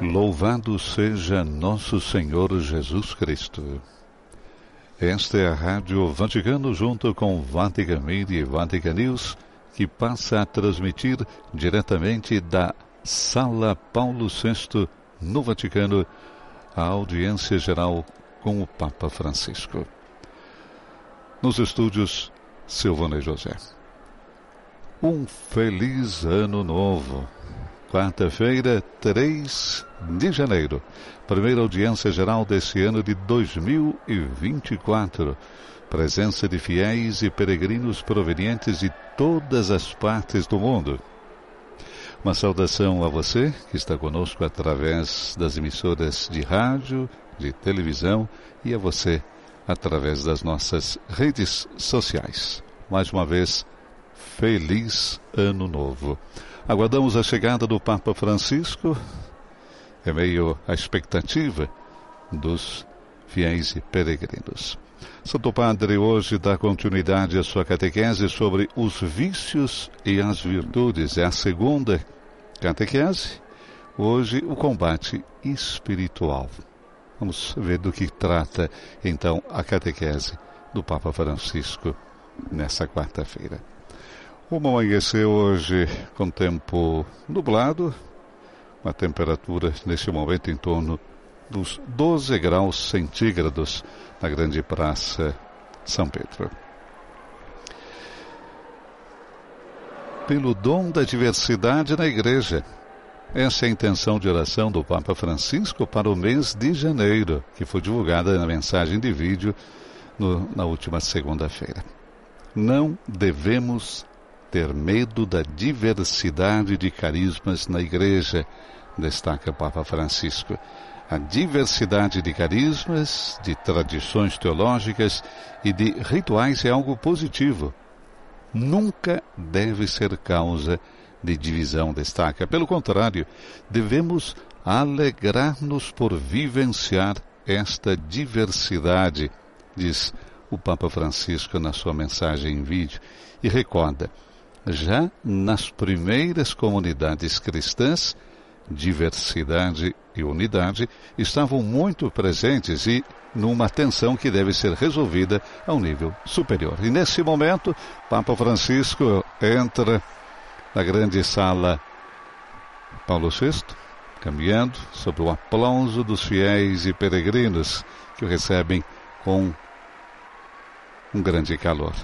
Louvado seja nosso Senhor Jesus Cristo. Esta é a Rádio Vaticano junto com Vatican Media e Vatican News, que passa a transmitir diretamente da Sala Paulo VI, no Vaticano, a audiência geral com o Papa Francisco. Nos estúdios, Silvana José. Um feliz ano novo quarta-feira, 3 de janeiro. Primeira audiência geral desse ano de 2024. Presença de fiéis e peregrinos provenientes de todas as partes do mundo. Uma saudação a você que está conosco através das emissoras de rádio, de televisão e a você através das nossas redes sociais. Mais uma vez, feliz ano novo. Aguardamos a chegada do Papa Francisco, é meio a expectativa dos fiéis e peregrinos. Santo Padre hoje dá continuidade à sua catequese sobre os vícios e as virtudes. É a segunda catequese. Hoje, o combate espiritual. Vamos ver do que trata, então, a catequese do Papa Francisco nessa quarta-feira. O amanheceu hoje com tempo nublado, uma temperatura neste momento em torno dos 12 graus centígrados na grande praça São Pedro. Pelo dom da diversidade na igreja. Essa é a intenção de oração do Papa Francisco para o mês de janeiro, que foi divulgada na mensagem de vídeo no, na última segunda-feira. Não devemos ter medo da diversidade de carismas na igreja, destaca Papa Francisco. A diversidade de carismas, de tradições teológicas e de rituais é algo positivo. Nunca deve ser causa de divisão, destaca. Pelo contrário, devemos alegrar-nos por vivenciar esta diversidade, diz o Papa Francisco na sua mensagem em vídeo, e recorda já nas primeiras comunidades cristãs, diversidade e unidade estavam muito presentes e numa tensão que deve ser resolvida a um nível superior. E nesse momento, Papa Francisco entra na grande sala Paulo VI, caminhando sob o aplauso dos fiéis e peregrinos que o recebem com um grande calor.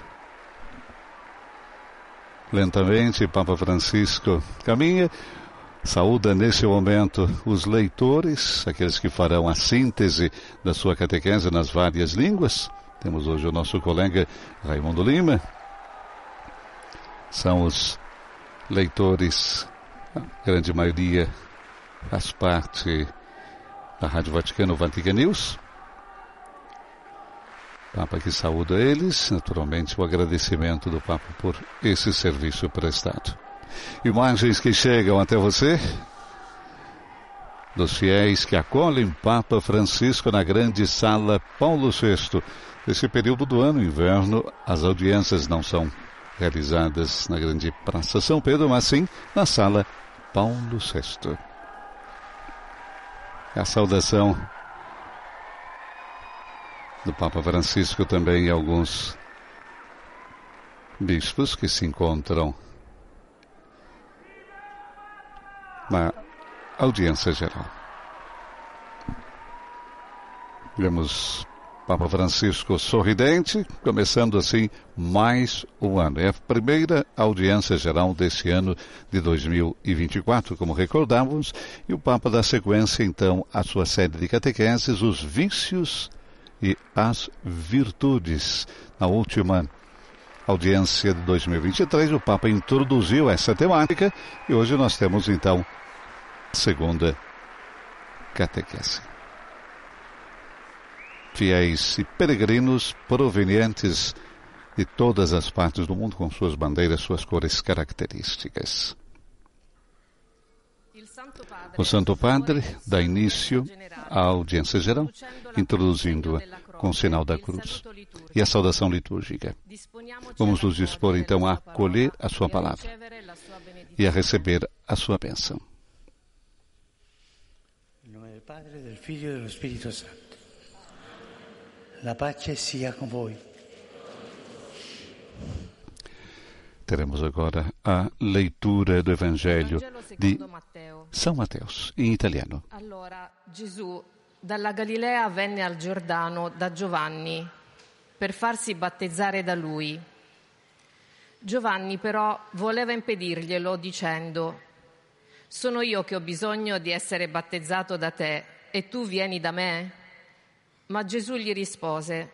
Lentamente, Papa Francisco caminha, saúda nesse momento os leitores, aqueles que farão a síntese da sua catequese nas várias línguas. Temos hoje o nosso colega Raimundo Lima. São os leitores, a grande maioria faz parte da Rádio Vaticano Vatican News. Papa que saúda eles, naturalmente o agradecimento do Papa por esse serviço prestado. Imagens que chegam até você dos fiéis que acolhem Papa Francisco na grande sala Paulo VI. Nesse período do ano, inverno, as audiências não são realizadas na grande Praça São Pedro, mas sim na sala Paulo VI. A saudação do Papa Francisco também alguns bispos que se encontram na audiência geral. Vemos Papa Francisco sorridente, começando assim mais um ano. É a primeira audiência geral desse ano de 2024, como recordávamos, e o Papa dá sequência então à sua série de catequeses, os vícios e as virtudes. Na última audiência de 2023, o Papa introduziu essa temática e hoje nós temos então a segunda catequese. Fiéis e peregrinos provenientes de todas as partes do mundo com suas bandeiras, suas cores características. O Santo Padre dá início à audiência geral, introduzindo-a com o sinal da cruz e a saudação litúrgica. Vamos nos dispor então a acolher a Sua palavra e a receber a Sua bênção. Padre, del Figlio e dello Spirito Santo. La pace sia con voi. Teremos agora a leitura do Evangelho di São Mateus, in italiano. Allora Gesù dalla Galilea venne al Giordano da Giovanni per farsi battezzare da lui. Giovanni però voleva impedirglielo dicendo, sono io che ho bisogno di essere battezzato da te e tu vieni da me? Ma Gesù gli rispose,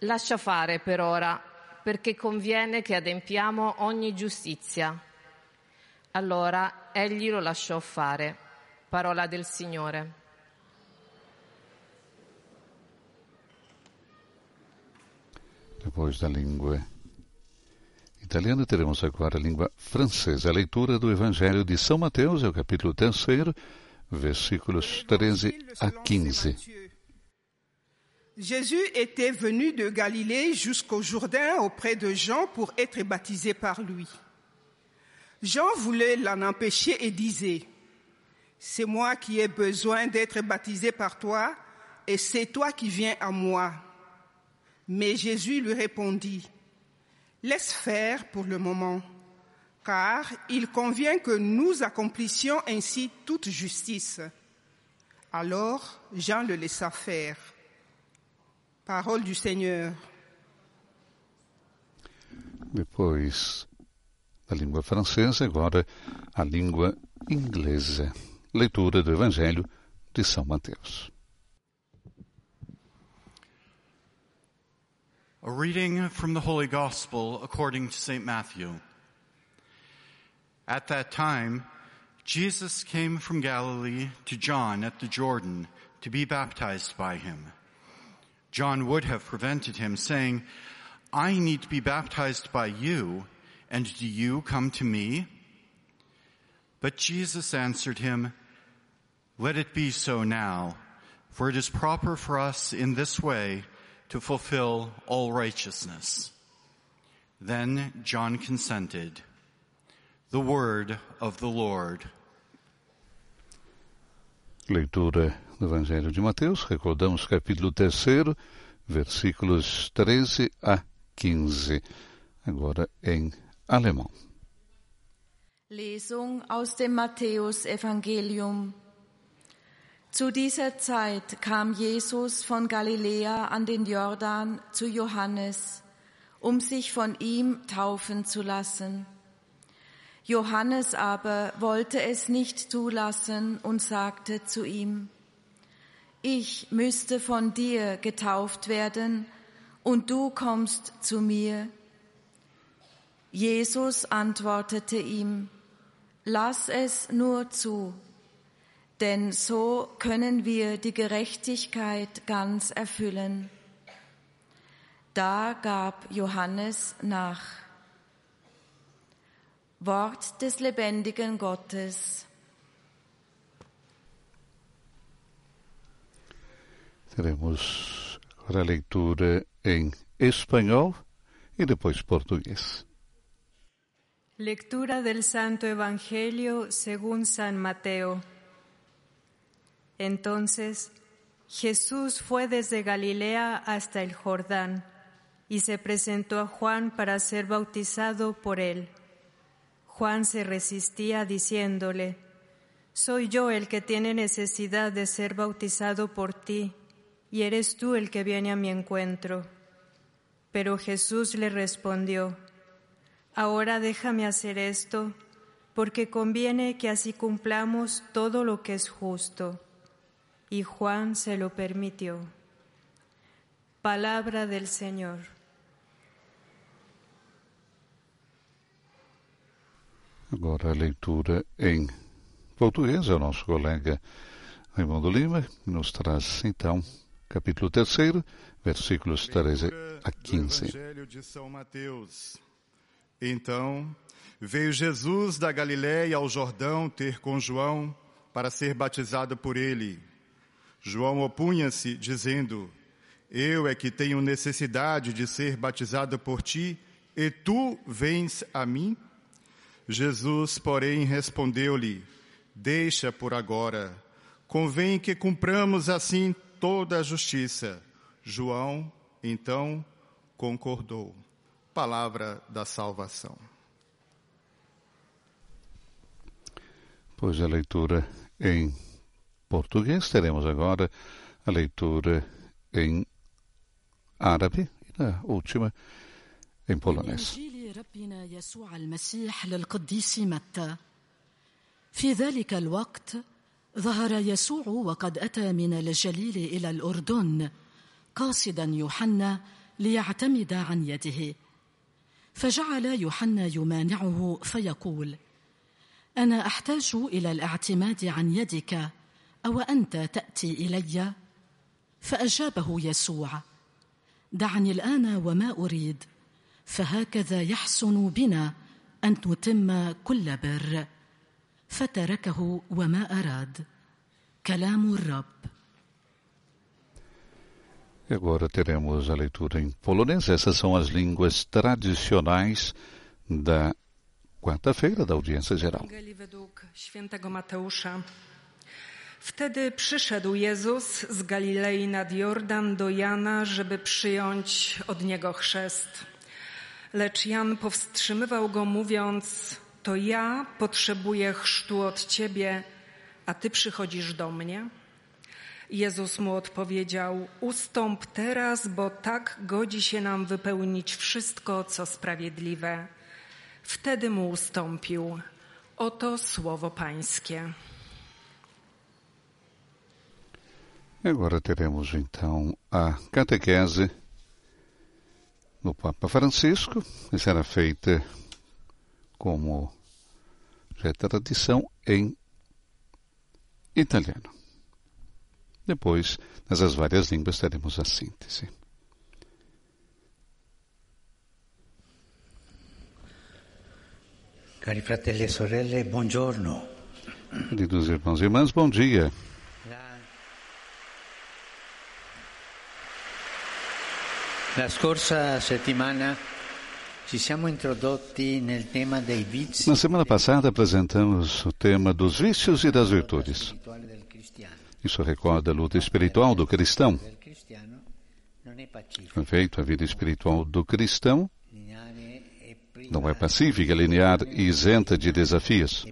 lascia fare per ora perché conviene che adempiamo ogni giustizia. Allora egli lo lasciò fare. Parola del Signore. Depois da língua italiana, teremos agora a língua francesa. A leitura do Evangelho de São Mateus, é o capítulo 3, versículos 13 a 15. Jésus était venu de Galilée jusqu'au Jourdain auprès de Jean pour être baptisé par lui. Jean voulait l'en empêcher et disait, C'est moi qui ai besoin d'être baptisé par toi et c'est toi qui viens à moi. Mais Jésus lui répondit, Laisse faire pour le moment, car il convient que nous accomplissions ainsi toute justice. Alors Jean le laissa faire. Parole du. Depois da língua francesa, agora a língua inglesa. Leitura do Evangelho de São Mateus. A reading from the Holy Gospel according to St. Matthew. At that time, Jesus came from Galilee to John at the Jordan to be baptized by him. John would have prevented him, saying, I need to be baptized by you, and do you come to me? But Jesus answered him, Let it be so now, for it is proper for us in this way to fulfill all righteousness. Then John consented. The word of the Lord. Leitura do Evangelho de Mateus, recordamos capítulo 3, versículos 13 a 15. Agora em alemão. Lesung aus dem Matthäusevangelium. Zu dieser Zeit kam Jesus von Galiläa an den Jordan zu Johannes, um sich von ihm taufen zu lassen. Johannes aber wollte es nicht zulassen und sagte zu ihm, ich müsste von dir getauft werden und du kommst zu mir. Jesus antwortete ihm, lass es nur zu, denn so können wir die Gerechtigkeit ganz erfüllen. Da gab Johannes nach. Wort des lebendigen Gottes. Teremos agora a leitura em espanhol e depois português. Lectura del Santo Evangelio según San Mateo. Entonces Jesús fue desde Galilea hasta el Jordán y se presentó a Juan para ser bautizado por él. Juan se resistía diciéndole, Soy yo el que tiene necesidad de ser bautizado por ti, y eres tú el que viene a mi encuentro. Pero Jesús le respondió, Ahora déjame hacer esto, porque conviene que así cumplamos todo lo que es justo. Y Juan se lo permitió. Palabra del Señor. Agora a leitura em português, é o nosso colega Raimundo Lima, que nos traz então capítulo 3, versículos 13 a 15. Evangelho de São Mateus. Então veio Jesus da Galiléia ao Jordão ter com João para ser batizado por ele. João opunha-se, dizendo: Eu é que tenho necessidade de ser batizado por ti, e tu vens a mim? Jesus, porém, respondeu-lhe: Deixa por agora, convém que cumpramos assim toda a justiça. João, então, concordou. Palavra da salvação. Pois a leitura em português, teremos agora a leitura em árabe e na última em polonês. ربنا يسوع المسيح للقديس متى في ذلك الوقت ظهر يسوع وقد اتى من الجليل إلى الاردن قاصدا يوحنا ليعتمد عن يده فجعل يوحنا يمانعه فيقول أنا أحتاج إلى الاعتماد عن يدك أو أنت تأتي إلي؟ فأجابه يسوع دعني الآن وما أريد فهكذا يحسن بنا أن نتم كل بر فتركه وما أراد. كلام الرب. E agora teremos a leitura em polonês. Essas são as línguas tradicionais da quarta-feira da audiência geral. Wtedy przyszedł Jezus z Galilei nad Jordan do Jana, żeby przyjąć od niego chrzest. Lecz Jan powstrzymywał go, mówiąc: To ja potrzebuję chrztu od ciebie, a ty przychodzisz do mnie. Jezus mu odpowiedział: Ustąp teraz, bo tak godzi się nam wypełnić wszystko, co sprawiedliwe. Wtedy mu ustąpił. Oto słowo Pańskie. Agora teremos então a catequese do Papa Francisco, que será feita como já é tradição em italiano. Depois, nessas várias línguas, teremos a síntese. Cari fratelli e sorelle, buongiorno. Queridos irmãos e irmãs, bom dia. La scorsa settimana Na semana passada apresentamos o tema dos vícios e das virtudes. Isso recorda a luta espiritual do cristão. Com efeito, a vida espiritual do cristão não é pacífica, linear e isenta de desafios.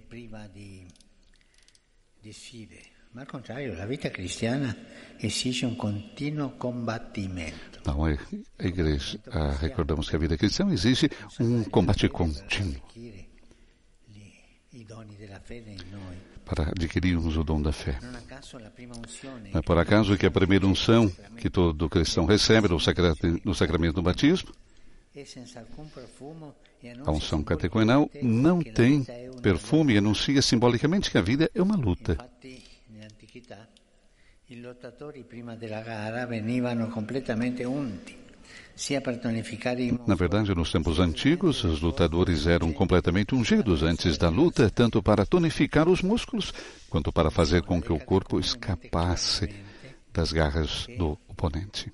Não, a a igreja, ah, recordamos que a vida cristã exige um combate contínuo Para adquirirmos o dom da fé. Não é por acaso que a primeira unção que todo cristão recebe no, sacra- no sacramento do batismo, a unção catecumenal, não tem perfume e anuncia simbolicamente que a vida é uma luta. I lottatori prima della gara venivano completamente unti, Na verdade, nos tempos antigos, os lutadores eram completamente ungidos antes da luta, tanto para tonificar os músculos, quanto para fazer com que o corpo escapasse das garras do oponente.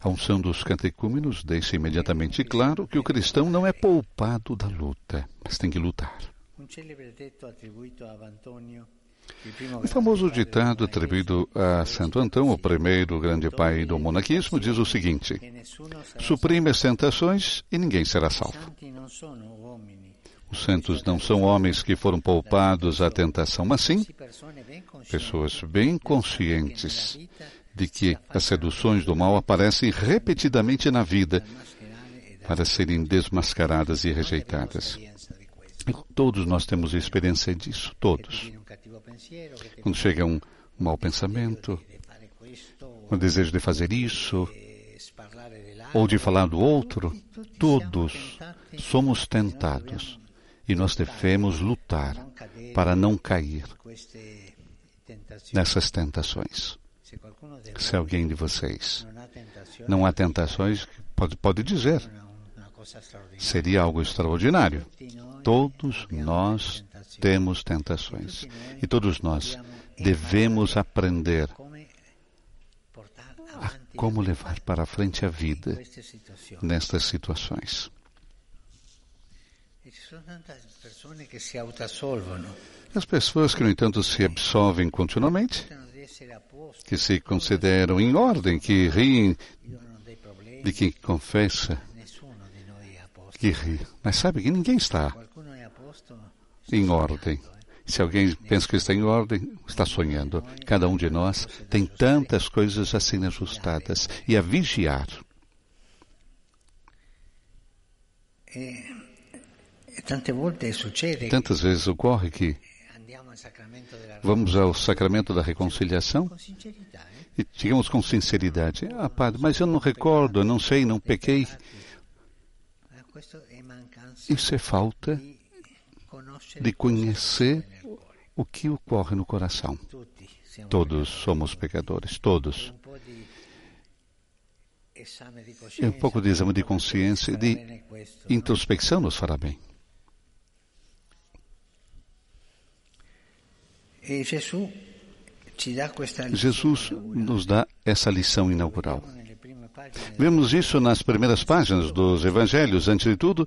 A unção dos catecúmenos deixa imediatamente claro que o cristão não é poupado da luta, mas tem que lutar. Un celebre detto attribuito a Antonio, primo O famoso ditado atribuído a Santo Antão, o primeiro grande pai do monaquismo, diz o seguinte: Suprime as tentações e ninguém será salvo. Os santos não são homens que foram poupados à tentação, mas sim pessoas bem conscientes de que as seduções do mal aparecem repetidamente na vida para serem desmascaradas e rejeitadas. todos nós temos experiência disso, todos. Quando chega um mau pensamento, o desejo de fazer isso, ou de falar do outro, todos somos tentados e nós devemos lutar para não cair nessas tentações. Se alguém de vocês não há tentações, pode, pode dizer, seria algo extraordinário. Todos nós temos tentações. E todos nós devemos aprender come portare a como levar para frente a vida nestas situações. As pessoas que, no entanto, se absolvem continuamente, que se consideram em ordem, que riem de quem confessa, que ri. Mas sabe que ninguém está em ordem. Se alguém pensa que está em ordem, está sonhando. Cada um de nós tem tantas coisas assim ajustadas e a vigiar. Tantas vezes ocorre que vamos ao sacramento da reconciliação e digamos com sinceridade: Ah, padre, mas eu não recordo, não sei, não pequei. Isso é falta de conhecer o que ocorre no coração. Todos somos pecadores, todos. E um pouco de exame de consciência, de introspecção nos fará bem. Jesus nos dá essa lição inaugural. Vemos isso nas primeiras páginas dos evangelhos, antes de tudo,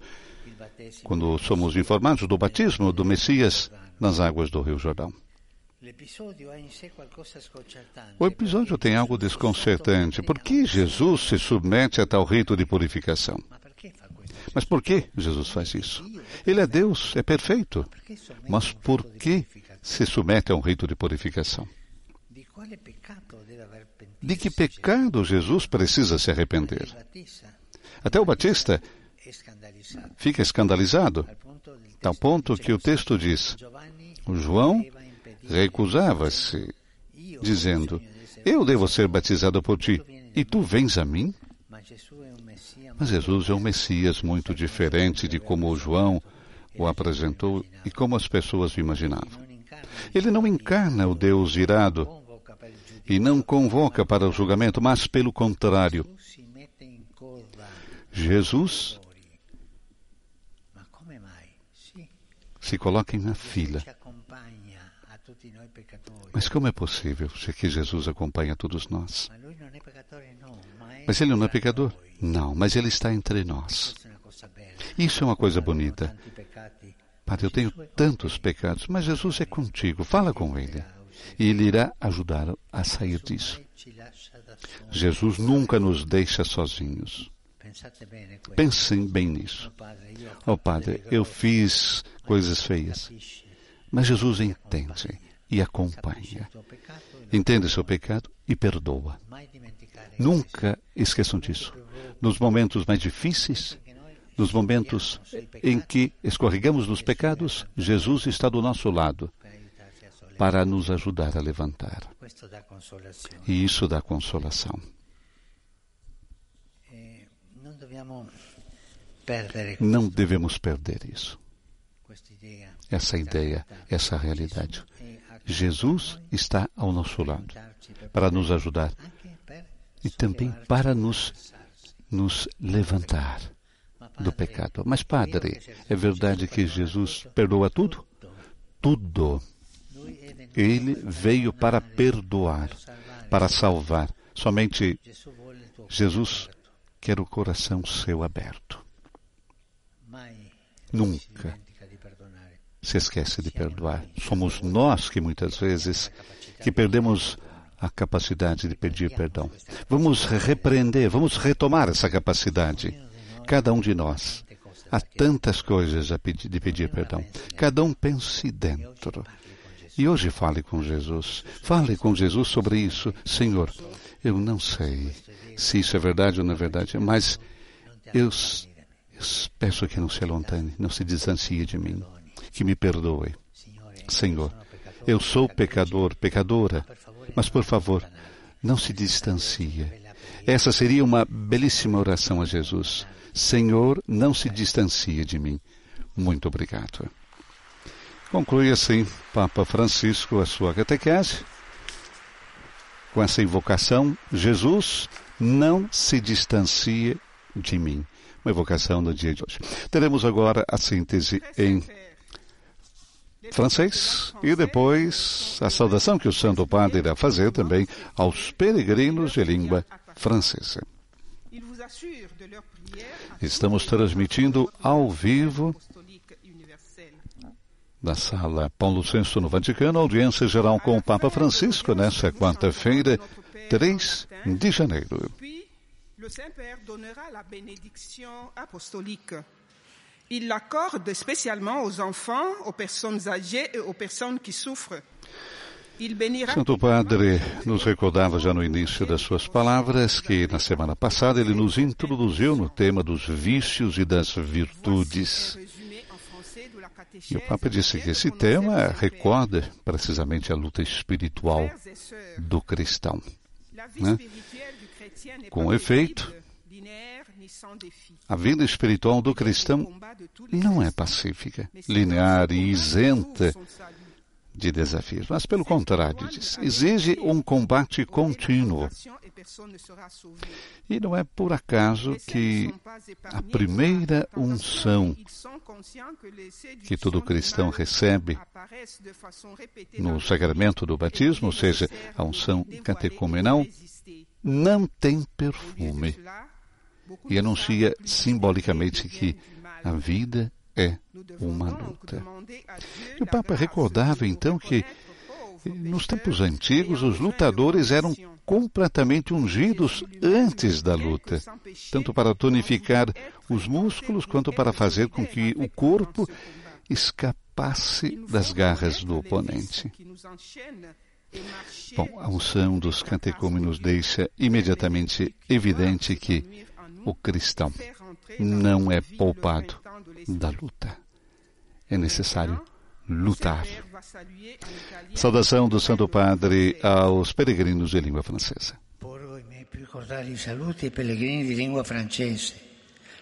quando somos informados do batismo do Messias nas águas do Rio Jordão. O episódio tem algo desconcertante. Por que Jesus se submete a tal rito de purificação? Mas por que Jesus faz isso? Ele é Deus, é perfeito. Mas por que se submete a um rito de purificação? De que pecado Jesus precisa se arrepender? Até o Batista fica escandalizado, tal ponto que o texto diz: o João recusava-se, dizendo: Eu devo ser batizado por ti, e tu vens a mim? Mas Jesus é um Messias muito diferente de como o João o apresentou e como as pessoas o imaginavam. Ele não encarna o Deus irado e não convoca para o julgamento, mas, pelo contrário, Jesus se coloca na fila. Mas como é possível, se que Jesus acompanha todos nós? Mas ele não é pecador? Não, mas ele está entre nós. Isso é uma coisa bonita. Padre, eu tenho tantos pecados, mas Jesus é contigo. Fala com ele. E ele irá ajudar a sair disso. Jesus nunca nos deixa sozinhos. Pensem bem nisso. Oh, Padre, eu fiz coisas feias. Mas Jesus entende e acompanha. Entende seu pecado e perdoa. Nunca esqueçam disso. Nos momentos mais difíceis, nos momentos em que escorregamos nos pecados, Jesus está do nosso lado para nos ajudar a levantar. E isso dá consolação. Não devemos perder isso. Essa ideia, essa realidade. Jesus está ao nosso lado para nos ajudar e também para nos, nos levantar do pecado. Mas, Padre, é verdade que Jesus perdoa tudo? Tudo. Ele veio para perdoar, para salvar. Somente Jesus quer o coração seu aberto. Nunca se esquece de perdoar. Somos nós que muitas vezes que perdemos a capacidade de pedir perdão. Vamos repreender, vamos retomar essa capacidade. Cada um de nós. Há tantas coisas a pedir, de pedir perdão. Cada um pense dentro. E hoje fale com Jesus. Fale com Jesus sobre isso. Senhor, eu não sei se isso é verdade ou não é verdade, mas eu, eu peço que não se alontane, não se distancie de mim que me perdoe. Senhor, eu sou pecador, pecadora, mas por favor, não se distancie. Essa seria uma belíssima oração a Jesus. Senhor, não se distancie de mim. Muito obrigado. Conclui assim Papa Francisco a sua catequese com essa invocação: Jesus, não se distancie de mim. Uma invocação no dia de hoje. Teremos agora a síntese em francês e depois a saudação que o Santo Padre irá fazer também aos peregrinos de língua francesa. Estamos transmitindo ao vivo da sala Paulo VI no Vaticano, audiência geral com o Papa Francisco nesta quarta-feira, 3 de janeiro. Le Saint-Père donnera la bénédiction apostolique. Il l'accorde spécialement aux enfants, aux personnes âgées et aux personnes qui souffrent. Santo Padre nos recordava já no início das suas palavras que na semana passada ele nos introduziu no tema dos vícios e das virtudes. E o Papa disse que esse tema recorda precisamente a luta espiritual do cristão. Né? Com efeito, a vida espiritual do cristão não é pacífica, linear e isenta de desafios, mas pelo contrário, diz, exige um combate contínuo. E não é por acaso que a primeira unção que todo cristão recebe no sacramento do batismo, ou seja, a unção catecumenal, não tem perfume e anuncia simbolicamente que a vida é uma luta. E o Papa recordava então que nos tempos antigos os lutadores eram completamente ungidos antes da luta, tanto para tonificar os músculos quanto para fazer com que o corpo escapasse das garras do oponente. Bom, a unção dos catecúmenos deixa imediatamente evidente que o cristão não é poupado da luta. É necessário lutar. Saudação do Santo Padre aos peregrinos de língua francesa. Porgo i miei più cordiali saluti ai pellegrini di lingua francese.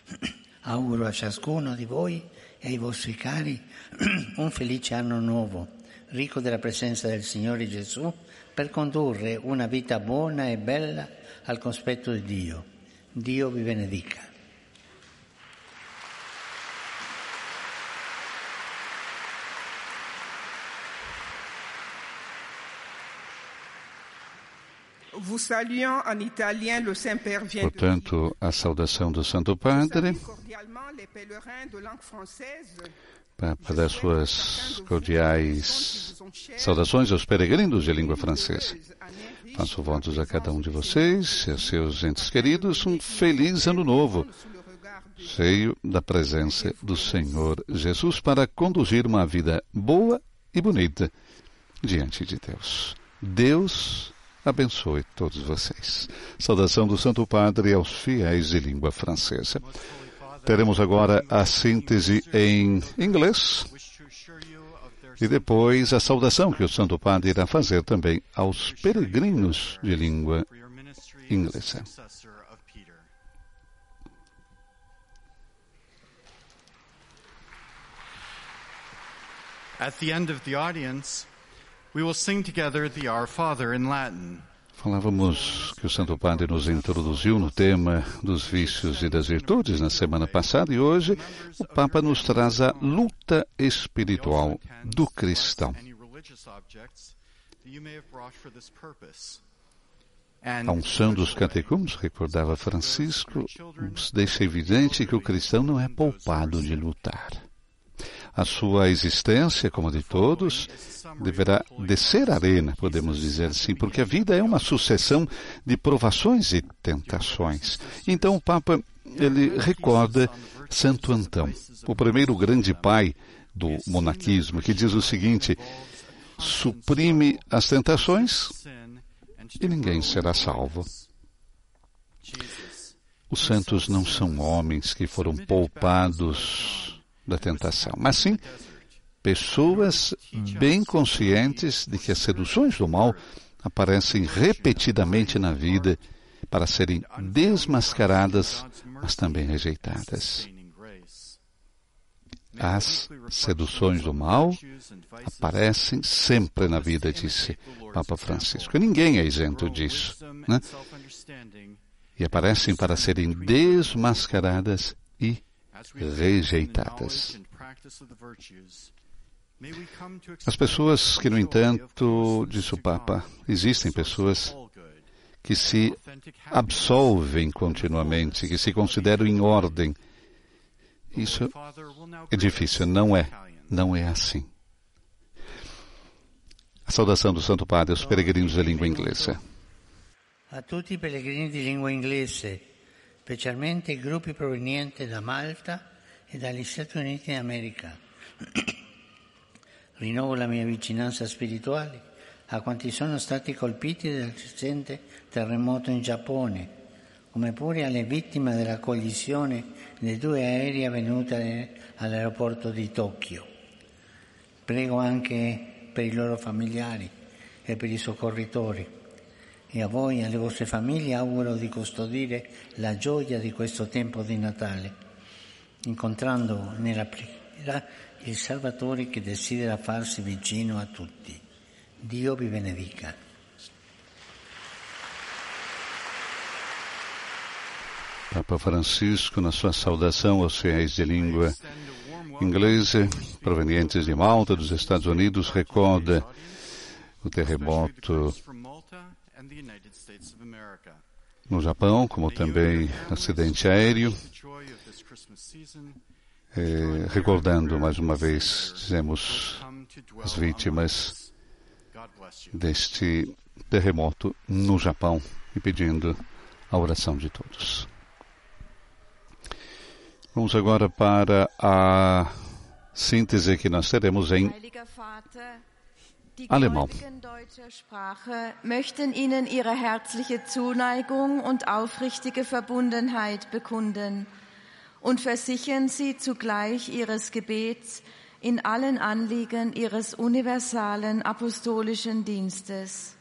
Auguro a ciascuno di voi e ai vostri cari un felice anno nuovo, ricco della presenza del Signore Gesù, per condurre una vita buona e bella al cospetto di Dio. Dio vi benedica. Portanto, a saudação do Santo Padre, para dar suas cordiais saudações aos peregrinos de língua francesa. Faço votos a cada um de vocês e a seus entes queridos um feliz ano novo, cheio da presença do Senhor Jesus para conduzir uma vida boa e bonita diante de Deus. Deus abençoe todos vocês. Saudação do Santo Padre aos fiéis de língua francesa. Teremos agora a síntese em inglês e depois a saudação que o Santo Padre irá fazer também aos peregrinos de língua inglesa. At the end of the audience, we will sing together the Our Father in Latin. Falávamos que o Santo Padre nos introduziu no tema dos vícios e das virtudes na semana passada e hoje o Papa nos traz a luta espiritual do cristão. A unção dos catecúmenos, recordava Francisco, deixa evidente que o cristão não é poupado de lutar. A sua existência, como de todos, deverá descer a arena, podemos dizer assim, porque a vida é uma sucessão de provações e tentações. Então o Papa ele recorda Santo Antão, o primeiro grande pai do monaquismo, que diz o seguinte: suprime as tentações e ninguém será salvo. Os santos não são homens que foram poupados da tentação, mas sim pessoas bem conscientes de que as seduções do mal aparecem repetidamente na vida para serem desmascaradas, mas também rejeitadas. As seduções do mal aparecem sempre na vida, disse Papa Francisco. Ninguém é isento disso. Né? E aparecem para serem desmascaradas e rejeitadas. As pessoas que, no entanto, disse o Papa, existem pessoas que se absolvem continuamente, que se consideram em ordem. Isso é difícil, não é. Não é assim. A saudação do Santo Padre aos peregrinos de língua inglesa. A tutti i pellegrini di lingua inglese, specialmente i gruppi provenienti da Malta e dagli Stati Uniti d'America. Rinnovo la mia vicinanza spirituale a quanti sono stati colpiti dal recente terremoto in Giappone, come pure alle vittime della collisione dei due aerei avvenute all'aeroporto di Tokyo. Prego anche per i loro familiari e per i soccorritori e a voi e alle vostre famiglie auguro di custodire la gioia di questo tempo di Natale, incontrando nella preghiera il Salvatore che desidera farsi vicino a tutti. Dio vi benedica. Papa Francisco, na sua saudação aos fiéis de língua inglesa provenientes de Malta, dos Estados Unidos, recorda o terremoto no Japão, como também acidente aéreo. É, recordando mais uma vez, dizemos, as vítimas deste terremoto no Japão e pedindo a oração de todos. Vamos agora para a síntese que nós teremos em alemão. Sprache möchten Ihnen ihre herzliche Zuneigung und aufrichtige Verbundenheit bekunden und versichern Sie zugleich Ihres Gebets in allen Anliegen Ihres universalen apostolischen Dienstes.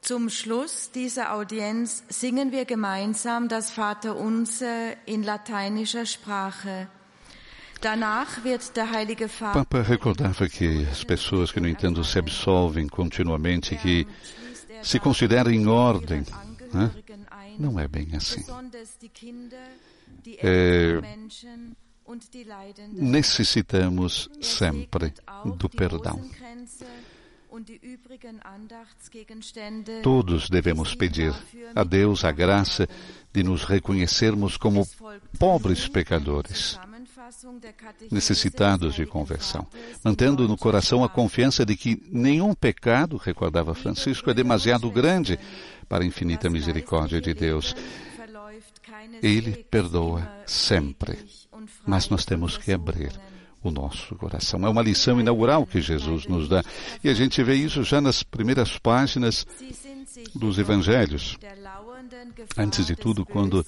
Zum Schluss dieser Audienz singen wir gemeinsam das Vaterunser in lateinischer Sprache. Vater. Papa recordava que as pessoas que, no entanto, se absolvem continuamente, que se consideram em ordem, né? não é bem assim. É, necessitamos sempre do perdão. Todos devemos pedir a Deus a graça de nos reconhecermos como pobres pecadores, necessitados de conversão, mantendo no coração a confiança de que nenhum pecado, recordava Francisco, é demasiado grande para a infinita misericórdia de Deus. Ele perdoa sempre, mas nós temos que abrir o nosso coração. É uma lição inaugural que Jesus nos dá. E a gente vê isso já nas primeiras páginas dos evangelhos. Antes de tudo, quando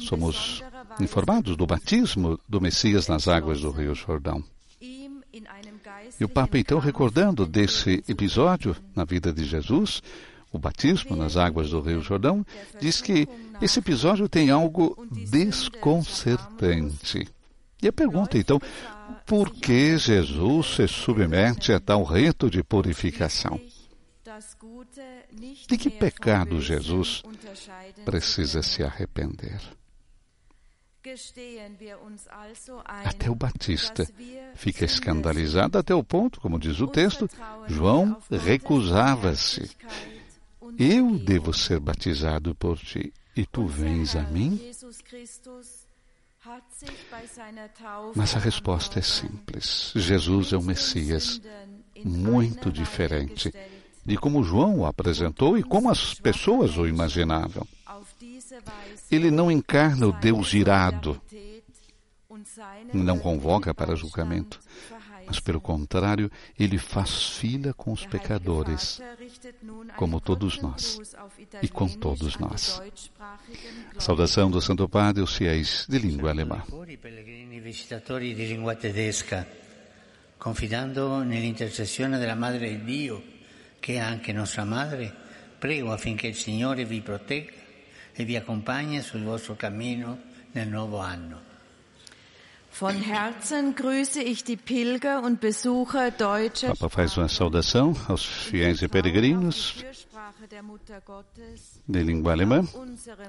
somos informados do batismo do Messias nas águas do Rio Jordão. E o Papa, então, recordando desse episódio na vida de Jesus, o batismo nas águas do Rio Jordão, diz que esse episódio tem algo desconcertante. E a pergunta, então, por que Jesus se submete a tal rito de purificação? De que pecado Jesus precisa se arrepender? Até o Batista fica escandalizado até o ponto, como diz o texto, João recusava-se. Eu devo ser batizado por ti e tu vens a mim? Mas a resposta é simples. Jesus é o Messias, muito diferente de como João o apresentou e como as pessoas o imaginavam. Ele não encarna o Deus irado, não convoca para julgamento, mas pelo contrário, ele faz filha com os pecadores, como todos nós e com todos nós. A saudação do Santo Padre aos fiéis de língua alemã. Confidando nell'intercessione della Madre di Dio, che è anche nostra Madre, prego affinché il Signore vi protegga e vi accompagni sul vostro cammino nel nuovo anno. Von Herzen grüße ich die Pilger und Besucher deutscher Papa faz uma saudação aos fiéis e peregrinos de língua alemã,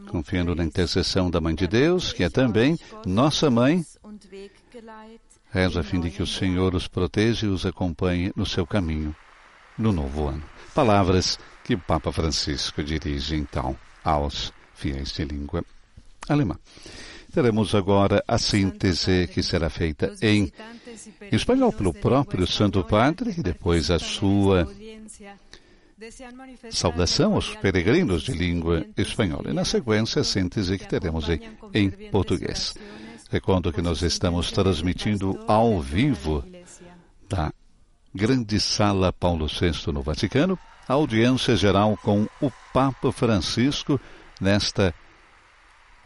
confiando na intercessão da Mãe de Deus, que é também nossa mãe. Reza a fim de que o Senhor os proteja e os acompanhe no seu caminho no novo ano. Palavras que o Papa Francisco dirige então aos fiéis de língua alemã. teremos agora a síntese que será feita em espanhol pelo próprio Santo Padre e depois a sua saudação aos peregrinos de língua espanhola. E na sequência, a síntese que teremos em, em português. Recordo que nós estamos transmitindo ao vivo da grande sala Paulo VI no Vaticano, a audiência geral com o Papa Francisco nesta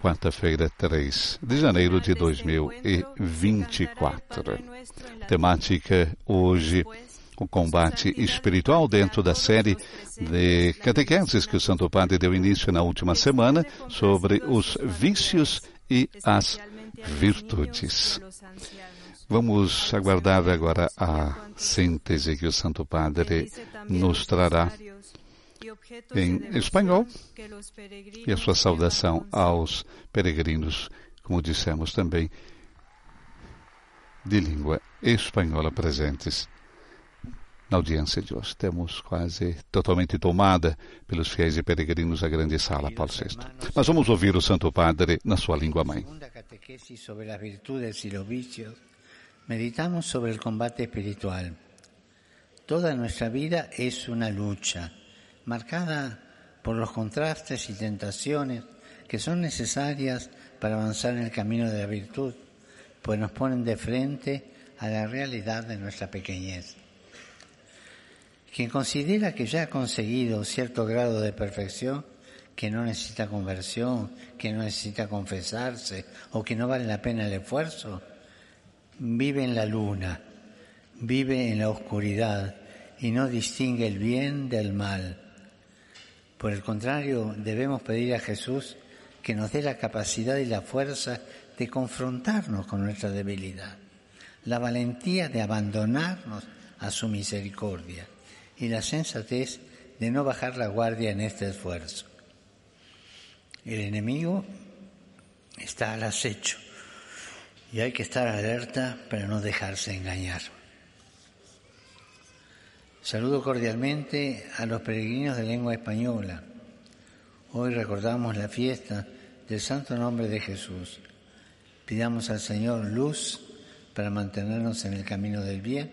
quarta-feira, 3 de janeiro de 2024. Temática hoje, o combate espiritual dentro da série de catequeses que o Santo Padre deu início na última semana sobre os vícios e as virtudes. Vamos aguardar agora a síntese que o Santo Padre nos trará em espanhol e a sua saudação aos peregrinos, como dissemos também, de língua espanhola presentes na audiência de hoje. Temos quase totalmente tomada pelos fiéis e peregrinos a grande sala Paulo VI. Mas vamos ouvir o Santo Padre na sua língua mãe. Meditamos sobre el combate espiritual. Toda nuestra vida es una lucha marcada por los contrastes y tentaciones que son necesarias para avanzar en el camino de la virtud, pues nos ponen de frente a la realidad de nuestra pequeñez. Quien considera que ya ha conseguido cierto grado de perfección, que no necesita conversión, que no necesita confesarse o que no vale la pena el esfuerzo, vive en la luna, vive en la oscuridad y no distingue el bien del mal por el contrario, debemos pedir a Jesús que nos dé la capacidad y la fuerza de confrontarnos con nuestra debilidad, la valentía de abandonarnos a su misericordia y la sensatez de no bajar la guardia en este esfuerzo. El enemigo está al acecho y hay que estar alerta para no dejarse engañar. Saludo cordialmente a los peregrinos de lengua española. Hoy recordamos la fiesta del Santo Nombre de Jesús. Pidamos al Señor luz para mantenernos en el camino del bien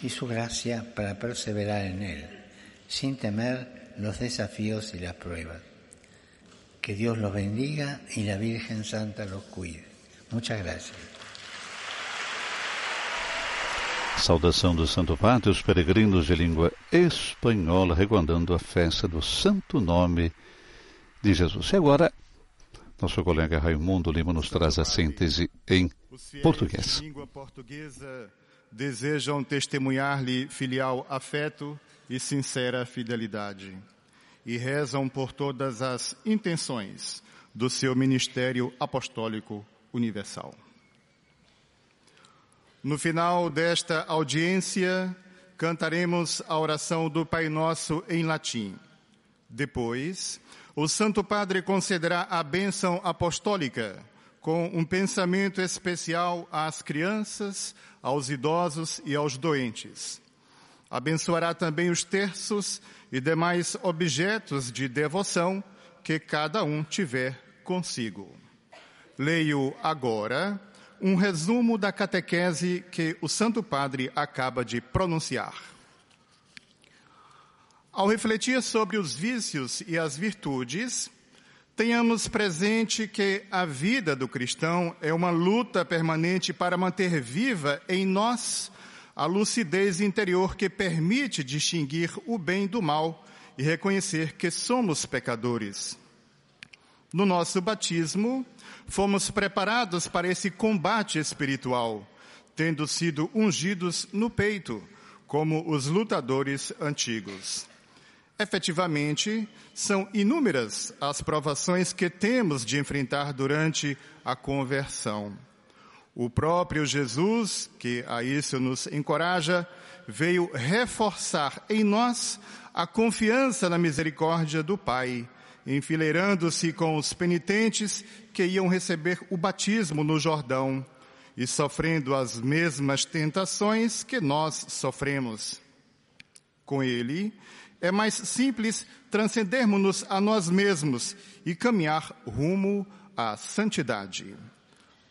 y su gracia para perseverar en él, sin temer los desafíos y las pruebas. Que Dios los bendiga y la Virgen Santa los cuide. Muchas gracias. Saudação do Santo Padre, os peregrinos de língua espanhola, recordando a festa do Santo Nome de Jesus. E agora, nosso colega Raimundo Lima nos traz a síntese em português. língua portuguesa desejam testemunhar-lhe filial afeto e sincera fidelidade e rezam por todas as intenções do seu ministério apostólico universal. No final desta audiência, cantaremos a oração do Pai Nosso em latim. Depois, o Santo Padre concederá a bênção apostólica com um pensamento especial às crianças, aos idosos e aos doentes. Abençoará também os terços e demais objetos de devoção que cada um tiver consigo. Leio agora um resumo da catequese que o Santo Padre acaba de pronunciar. Ao refletir sobre os vícios e as virtudes, tenhamos presente que a vida do cristão é uma luta permanente para manter viva em nós a lucidez interior que permite distinguir o bem do mal e reconhecer que somos pecadores. No nosso batismo, fomos preparados para esse combate espiritual, tendo sido ungidos no peito, como os lutadores antigos. Efetivamente, são inúmeras as provações que temos de enfrentar durante a conversão. O próprio Jesus, que a isso nos encoraja, veio reforçar em nós a confiança na misericórdia do Pai enfileirando-se com os penitentes que iam receber o batismo no Jordão e sofrendo as mesmas tentações que nós sofremos. Com ele, é mais simples transcendermos-nos a nós mesmos e caminhar rumo à santidade.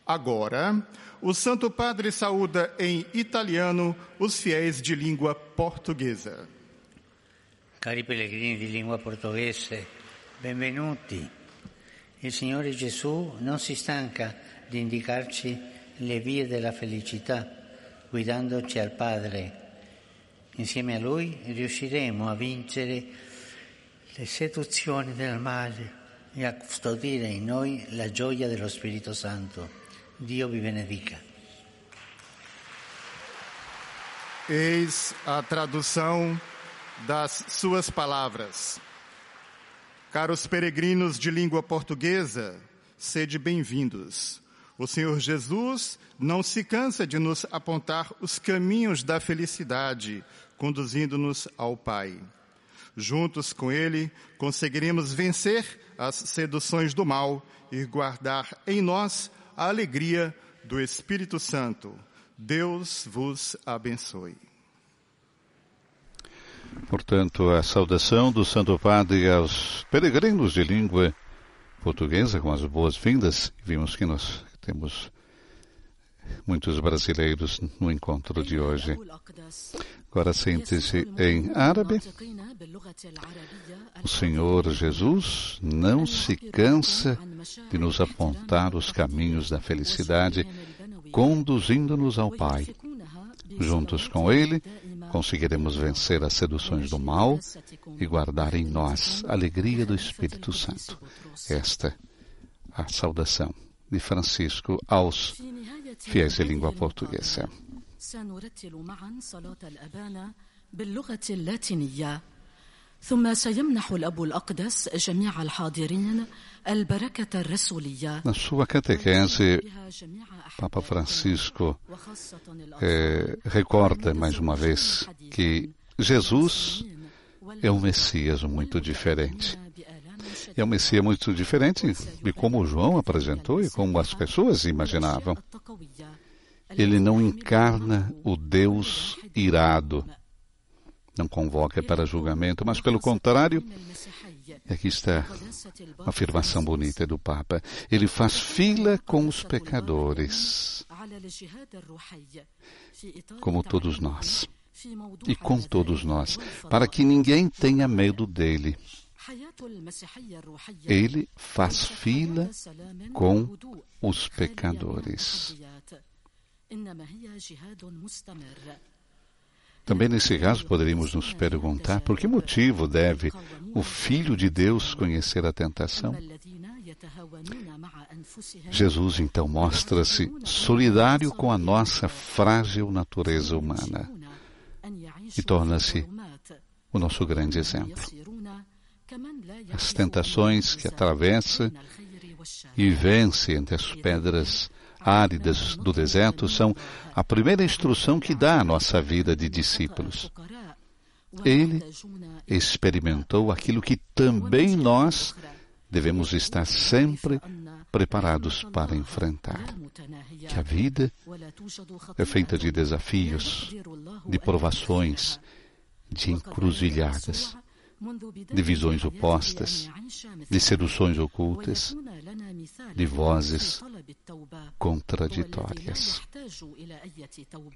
Agora, o Santo Padre saúda em italiano os fiéis de língua portuguesa. Cari pellegrini di lingua portoghese, benvenuti. Il Signore Gesù non si stanca di indicarci le vie della felicità, guidandoci al Padre. Insieme a Lui riusciremo a vincere le seduzioni del male e a custodire in noi la gioia dello Spirito Santo. Dio vi benedica. Eis a tradução das suas palavras. Caros peregrinos de língua portuguesa, sede bem-vindos. O Senhor Jesus não se cansa de nos apontar os caminhos da felicidade, conduzindo-nos ao Pai. Juntos com Ele, conseguiremos vencer as seduções do mal e guardar em nós a alegria do Espírito Santo. Deus vos abençoe. Portanto, a saudação do Santo Padre aos peregrinos de língua portuguesa, com as boas-vindas. Vimos que nós temos muitos brasileiros no encontro de hoje. Agora sente-se em árabe. O Senhor Jesus não se cansa de nos apontar os caminhos da felicidade, conduzindo-nos ao Pai. Juntos com Ele, conseguiremos vencer as seduções do mal e guardar em nós a alegria do Espírito Santo. Esta a saudação de Francisco aos fiéis de língua portuguesa. Na sua catequese, Papa Francisco eh, recorda mais uma vez que Jesus é um Messias muito diferente. É um Messias muito diferente de como João apresentou e como as pessoas imaginavam. Ele não encarna o Deus irado, não convoca para julgamento, mas pelo contrário, aqui está uma afirmação bonita do Papa. Ele faz fila com os pecadores, como todos nós, e com todos nós, para que ninguém tenha medo dele. Ele faz fila com os pecadores. Também nesse caso poderíamos nos perguntar por que motivo deve o Filho de Deus conhecer a tentação? Jesus então mostra-se solidário com a nossa frágil natureza humana e torna-se o nosso grande exemplo. As tentações que atravessa e vence entre as pedras áridas do deserto são a primeira instrução que dá à nossa vida de discípulos. Ele experimentou aquilo que também nós devemos estar sempre preparados para enfrentar. Que a vida é feita de desafios, de provações, de encruzilhadas, de visões opostas, de seduções ocultas, de vozes contraditórias.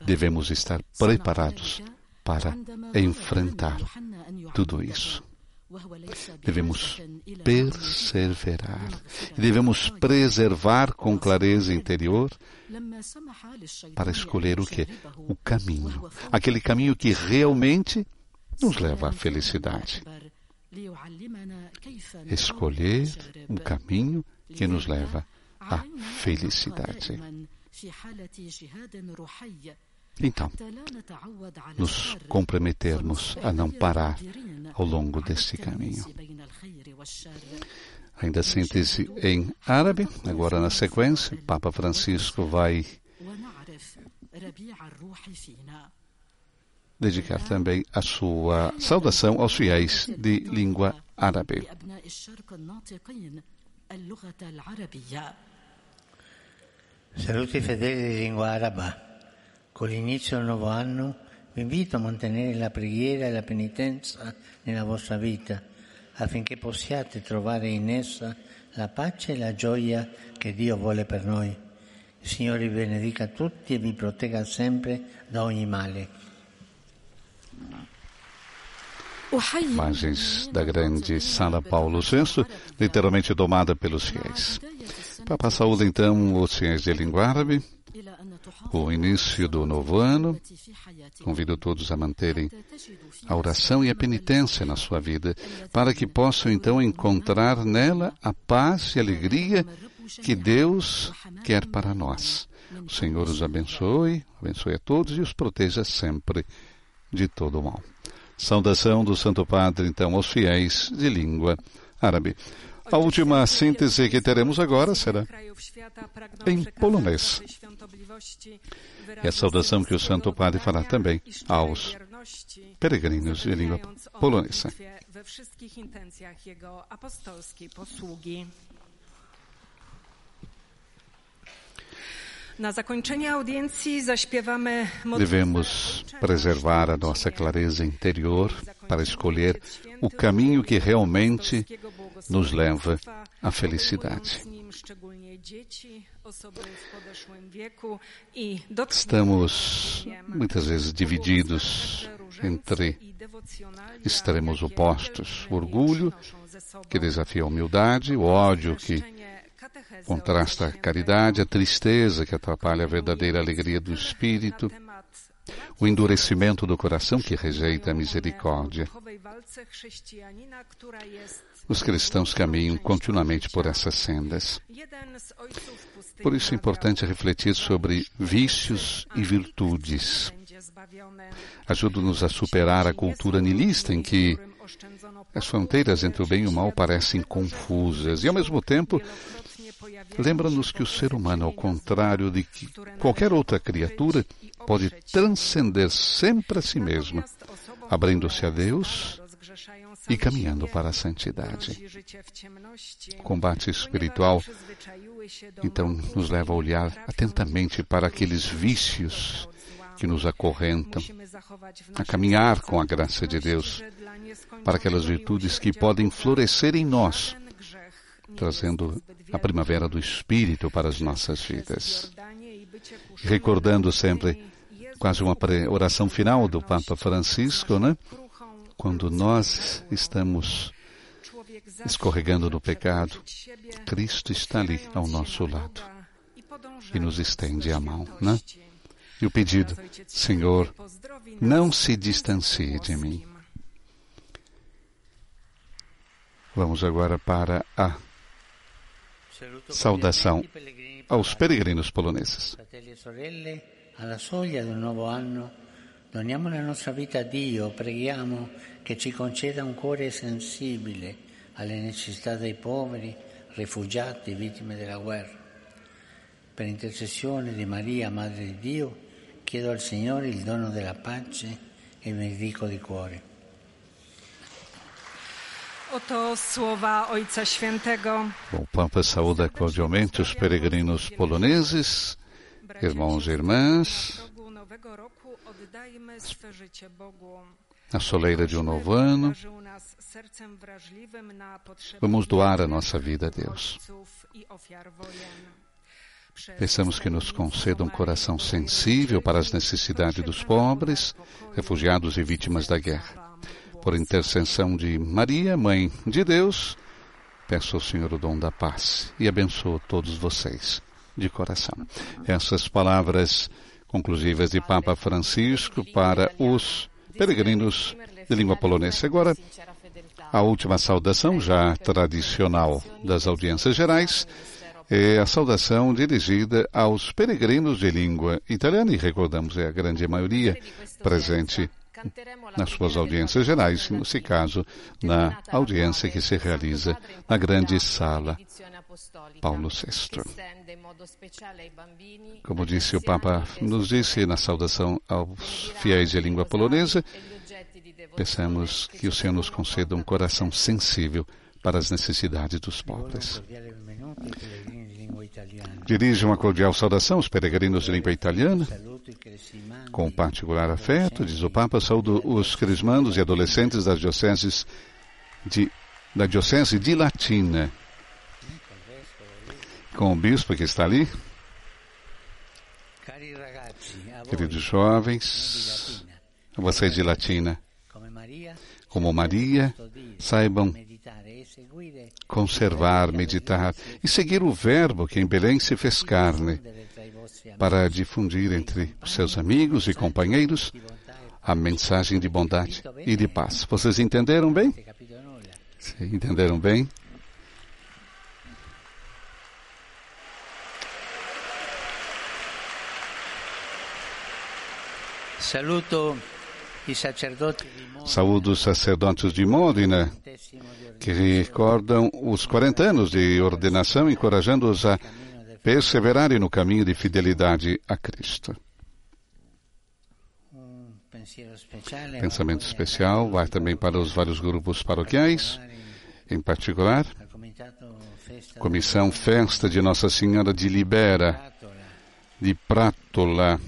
Devemos estar preparados para enfrentar tudo isso. Devemos perseverar. Devemos preservar com clareza interior para escolher o que? O caminho. Aquele caminho que realmente nos leva à felicidade. Escolher um caminho que nos leva à felicidade. Então, nos comprometermos a não parar ao longo deste caminho. Ainda sente-se em árabe, agora na sequência, Papa Francisco vai dedicar também a sua saudação aos fiéis de língua árabe. Saluti fedeli di lingua araba. Con l'inizio del nuovo anno vi invito a mantenere la preghiera e la penitenza nella vostra vita affinché possiate trovare in essa la pace e la gioia che Dio vuole per noi. Il Signore vi benedica tutti e vi protegga sempre da ogni male. Imagens da grande sala Paulo VI, literalmente tomada pelos fiéis. Papa saúde então fiéis de língua árabe, o início do novo ano. Convido todos a manterem a oração e a penitência na sua vida, para que possam então encontrar nela a paz e alegria que Deus quer para nós. O Senhor os abençoe, abençoe a todos e os proteja sempre de todo o mal. Saudação do Santo Padre, então, aos fiéis de língua árabe. A última síntese que teremos agora será em polonês. E a saudação que o Santo Padre fará também aos peregrinos de língua polonesa. Devemos preservar a nossa clareza interior para escolher o caminho que realmente nos leva à felicidade. Estamos muitas vezes divididos entre extremos opostos: o orgulho, que desafia a humildade, o ódio, que contrasta a caridade, a tristeza que atrapalha a verdadeira alegria do espírito, o endurecimento do coração que rejeita a misericórdia. Os cristãos caminham continuamente por essas sendas. Por isso é importante refletir sobre vícios e virtudes. Ajuda-nos a superar a cultura nilista em que as fronteiras entre o bem e o mal parecem confusas e, ao mesmo tempo, lembra-nos que o ser humano, ao contrário de que qualquer outra criatura, pode transcender sempre a si mesma, abrindo-se a Deus e caminhando para a santidade. O combate espiritual, então, nos leva a olhar atentamente para aqueles vícios que nos acorrentam, a caminhar com a graça de Deus, para aquelas virtudes que podem florescer em nós, trazendo a primavera do Espírito para as nossas vidas. Recordando sempre quase uma oração final do Papa Francisco, né? Quando nós estamos escorregando no pecado, Cristo está ali ao nosso lado e nos estende a mão, né? E o pedido, Senhor, não se distancie de mim. Vamos agora para a saudação aos peregrinos poloneses. Alla soglia del nuovo anno doniamo la nostra vita a Dio, preghiamo che ci conceda un cuore sensibile alle necessità dei poveri, rifugiati, vittime della guerra. Per intercessione di Maria, Madre di Dio, chiedo al Signore il dono della pace e il benedico di cuore. Oto słowa Ojca Świętego. O Papa saúda cordialmente os peregrinos poloneses, irmãos e irmãs. Na soleira de um novo ano, vamos doar a nossa vida a Deus. Peçamos que nos conceda um coração sensível para as necessidades dos pobres, refugiados e vítimas da guerra. Por intercessão de Maria, Mãe de Deus, peço ao Senhor o dom da paz e abençoo todos vocês de coração. Essas palavras conclusivas de Papa Francisco para os peregrinos de língua polonesa. Agora, a última saudação, já tradicional das audiências gerais, é a saudação dirigida aos peregrinos de língua italiana, e recordamos, é a grande maioria presente nas suas audiências gerais, nesse caso, na audiência que se realiza na grande sala Paulo VI. Como disse o Papa, nos disse na saudação aos fiéis de língua polonesa, peçamos que o Senhor nos conceda um coração sensível para as necessidades dos pobres. Dirige uma cordial saudação aos peregrinos de língua italiana. Com particular afeto, diz o Papa, saúdo os crismandos e adolescentes das dioceses de, da diocese de Latina, com o bispo que está ali. Queridos jovens, vocês de Latina, como Maria, saibam conservar, meditar e seguir o Verbo que em Belém se fez carne, para difundir entre seus amigos e companheiros a mensagem de bondade e de paz. Vocês entenderam bem? Entenderam bem? Saúdo os sacerdotes de Modena, que recordam os 40 anos de ordenação, encorajando-os a perseverarem no caminho de fidelidade a Cristo. Pensamento especial vai também para os vários grupos paroquiais, em particular, Comissão Festa de Nossa Senhora de Libera, de Prátola,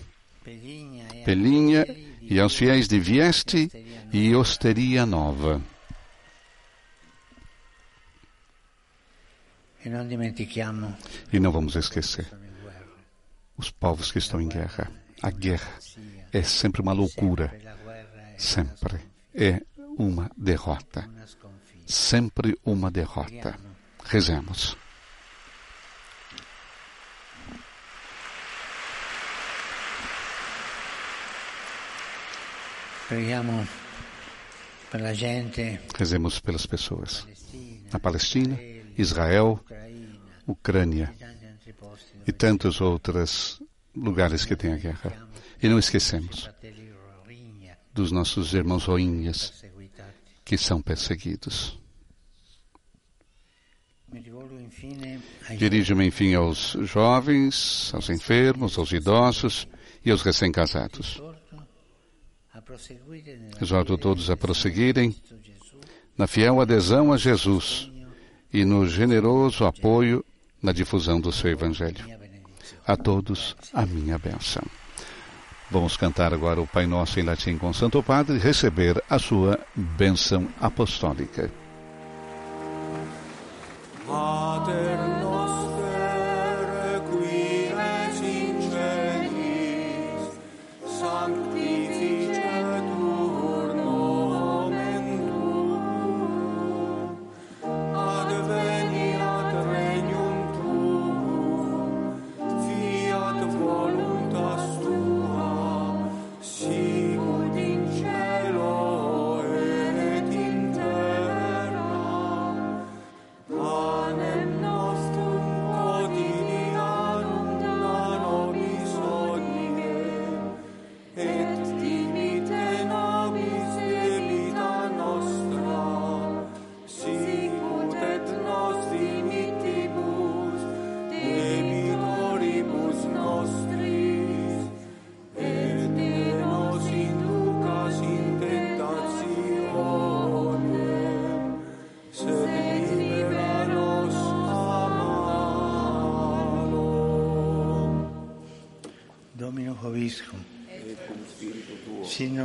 Pelinha e aos fiéis de Vieste e Osteria Nova. E não vamos esquecer os povos que estão em guerra. A guerra é sempre uma loucura. Sempre é uma derrota. Sempre uma derrota. Rezemos. Rezemos pelas pessoas. Na Palestina, Israel, Ucrânia e tantos outros lugares que tem a guerra. E não esquecemos dos nossos irmãos roinhas que são perseguidos. Dirijo-me, enfim, aos jovens, aos enfermos, aos idosos e aos recém-casados. Exorto todos a prosseguirem na fiel adesão a Jesus e no generoso apoio na difusão do seu Evangelho. A todos a minha benção. Vamos cantar agora o Pai Nosso em latim com Santo Padre e receber a sua bênção apostólica. Pater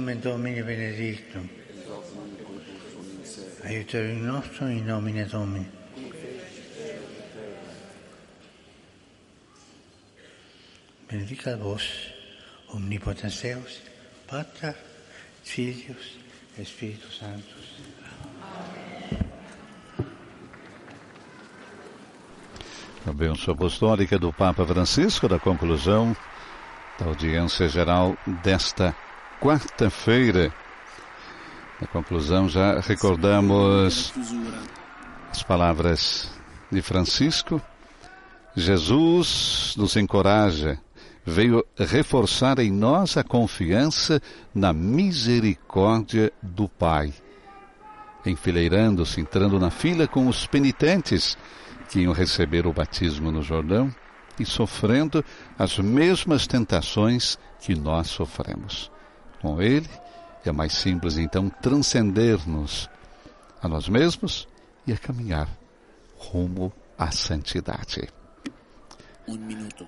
nomen Domini benedictum. Aiuterium nostrum in nomine Domini. Benedicat vos, omnipotens Deus, Pater, Filius, Spiritus Sanctus. A bênção apostólica do Papa Francisco da conclusão da audiência geral desta quarta-feira. Na conclusão, já recordamos as palavras de Francisco. Jesus nos encoraja, veio reforçar em nós a confiança na misericórdia do Pai. Enfileirando-se, entrando na fila com os penitentes que iam receber o batismo no Jordão e sofrendo as mesmas tentações que nós sofremos com Ele, é mais simples então transcender-nos a nós mesmos e a caminhar rumo à santidade. Um minuto.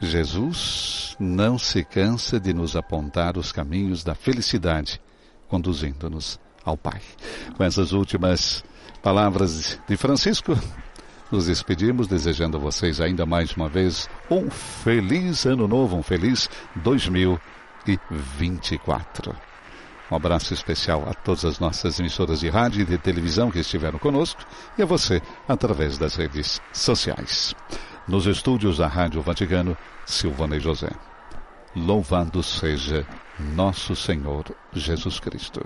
Jesus não se cansa de nos apontar os caminhos da felicidade, conduzindo-nos ao Pai. Com essas últimas palavras de Francisco, nos despedimos desejando a vocês ainda mais uma vez um feliz ano novo, um feliz 2024. Um abraço especial a todas as nossas emissoras de rádio e de televisão que estiveram conosco e a você através das redes sociais. Nos estúdios da Rádio Vaticano, Silvana e José. Louvado seja nosso Senhor Jesus Cristo.